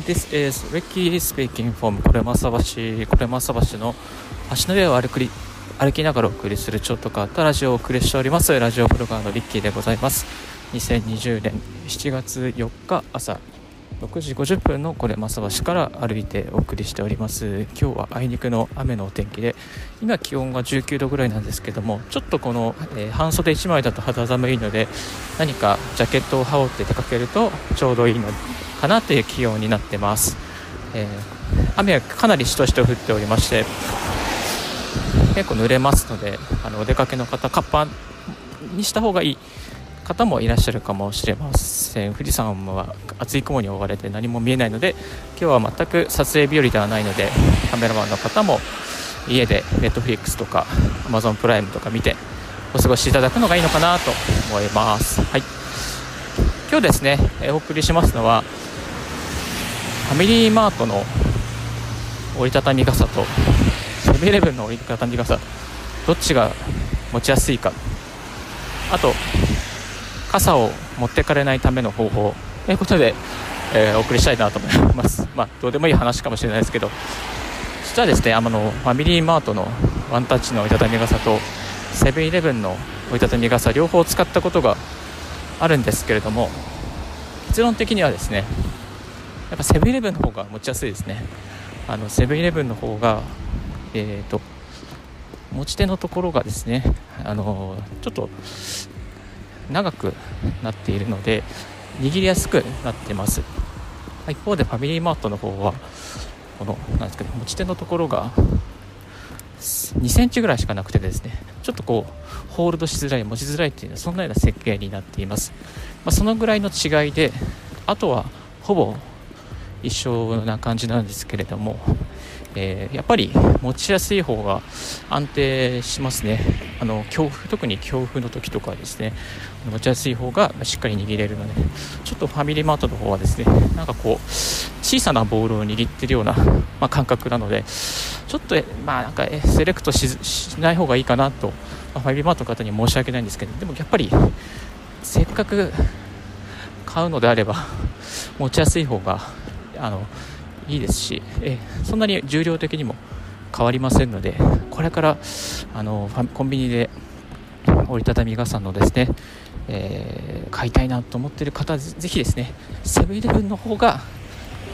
Hello, this is Ricky speaking from これまさ橋これまさ橋の橋の上を歩くり歩きながらお送りするちょっと変わったラジオをお送りしております。ラジオブロガーのリッキーでございます。2020年7月4日朝6時50分のこれ増橋から歩いてお送りしております。今日はあいにくの雨のお天気で今気温が19度ぐらいなんですけどもちょっとこの、えー、半袖1枚だと肌寒いので何かジャケットを羽織って出かけるとちょうどいいのかなという気温になってます、えー、雨はかなりしとしと降っておりまして結構濡れますのであのお出かけの方カッパにした方がいい方もいらっしゃるかもしれません。富士山は厚い雲に覆われて何も見えないので今日は全く撮影日和ではないのでカメラマンの方も家で Netflix とか Amazon プライムとか見てお過ごしいただくのがいいのかなと思います、はい、今日ですねお送りしますのはァミリーマートの折りたたみ傘とセブンイレブンの折りたたみ傘どっちが持ちやすいか。あと傘を持ってかれないための方法。ということで、えー、お送りしたいなと思います。まあ、どうでもいい話かもしれないですけど、実はですね、あの、ファミリーマートのワンタッチの折りたたみ傘と、セブンイレブンの折りたたみ傘、両方使ったことがあるんですけれども、結論的にはですね、やっぱセブンイレブンの方が持ちやすいですね。あの、セブンイレブンの方が、えっ、ー、と、持ち手のところがですね、あのちょっと長くなっているので握りやすくなってます一方でファミリーマートの方はこのなんですかね持ち手のところが2センチぐらいしかなくてですねちょっとこうホールドしづらい持ちづらいっていうそんなような設計になっています、まあ、そのぐらいの違いであとはほぼ一緒な感じなんですけれどもえー、やっぱり持ちやすい方が安定しますね。あの強風特に強風の時とかですね持ちやすい方がしっかり握れるのでちょっとファミリーマートの方はですねなんかこう小さなボールを握ってるような、まあ、感覚なのでちょっとまあなんかセレクトしない方がいいかなと、まあ、ファミリーマートの方に申し訳ないんですけどでもやっぱりせっかく買うのであれば持ちやすい方があのいいですし、えそんなに重量的にも変わりませんのでこれからあのコンビニで折りたたみ傘のですね、えー、買いたいなと思っている方ぜひですねセブンイレブンの方が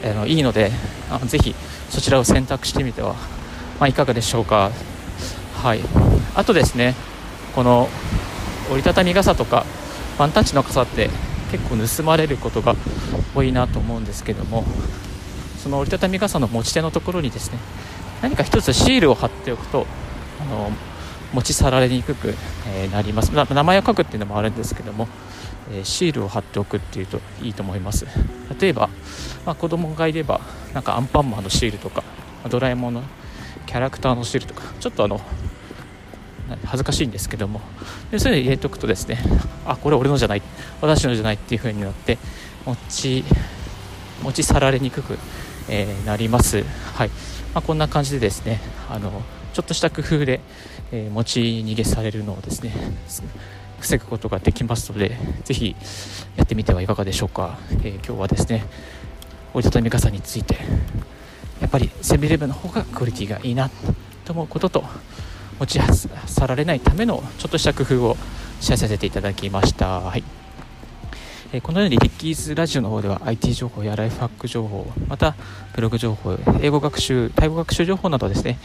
あのいいのであのぜひそちらを選択してみては、まあ、いかがでしょうか。はい。あとですねこの折りたたみ傘とかワンタッチの傘って結構盗まれることが多いなと思うんですけどもその折りたたみ傘の持ち手のところにですね何か1つシールを貼っておくとあの持ち去られにくく、えなります。名前を書くっていうのもあるんですけども、えシールを貼っておくっていうといいと思います。例えば、まあ、子供がいればなんかアンパンマンのシールとかドラえもんのキャラクターのシールとかちょっとあの恥ずかしいんですけども。でそれで入れておくとですねあこれ俺のじゃない私のじゃないっていう風になって持ち持ち去られにくくえー、なります。はい。まあ、こんな感じでですねあのちょっとした工夫で、えー、持ち逃げされるのをですね防ぐことができますのでぜひやってみてはいかがでしょうか、えー、今日はですね折りたたみ傘についてやっぱりセブンイレブンの方がクオリティがいいなと思うことと持ち去られないためのちょっとした工夫をシェアさせていただきました。はい。えこのようにリッキーズラジオの方では IT 情報やライフハック情報またブログ情報英語学習タイ語学習情報などですね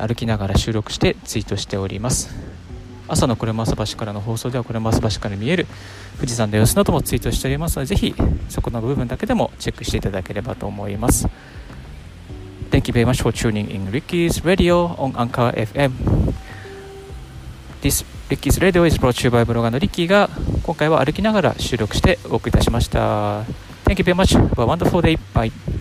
歩きながら収録してツイートしております。朝の車朝橋からの放送では車朝橋から見える富士山の様子などもツイートしておりますのでぜひそこの部分だけでもチェックしていただければと思います。Thank you very much for tuning in Ricky's Radio on Anchor FM This Ricky's Radio is brought to you by ブロガーのリッキーが今回は歩きながら収録してお送りいたしました。Thank you very much. Have a wonderful day. Bye.